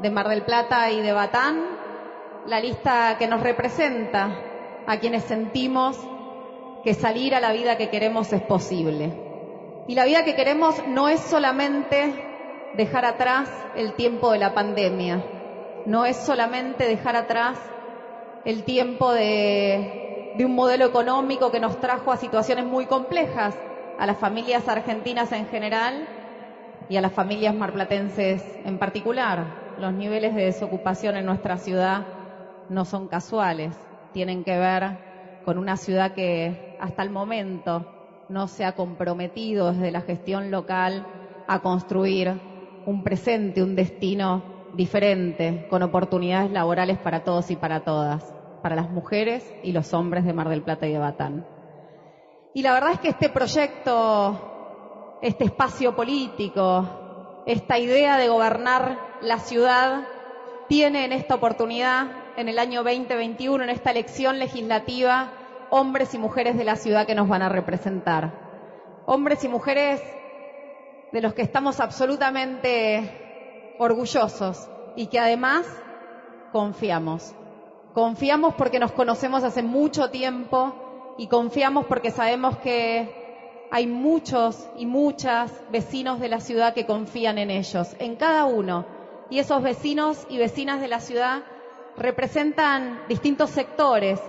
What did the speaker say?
de Mar del Plata y de Batán, la lista que nos representa a quienes sentimos que salir a la vida que queremos es posible. Y la vida que queremos no es solamente dejar atrás el tiempo de la pandemia, no es solamente dejar atrás el tiempo de, de, un modelo económico que nos trajo a situaciones muy complejas, a las familias argentinas en general y a las familias marplatenses en particular. Los niveles de desocupación en nuestra ciudad no son casuales, tienen que ver con una ciudad que hasta el momento no se ha comprometido desde la gestión local a construir un presente, un destino diferente, con oportunidades laborales para todos y para todas, para las mujeres y los hombres de Mar del Plata y de Batán. Y la verdad es que este proyecto, este espacio político, esta idea de gobernar la ciudad, tiene en esta oportunidad, en el año 2021, en esta elección legislativa, hombres y mujeres de la ciudad que nos van a representar. Hombres y mujeres de los que estamos absolutamente orgullosos y que además confiamos. Confiamos porque nos conocemos hace mucho tiempo y confiamos porque sabemos que hay muchos y muchas vecinos de la ciudad que confían en ellos, en cada uno. Y esos vecinos y vecinas de la ciudad representan distintos sectores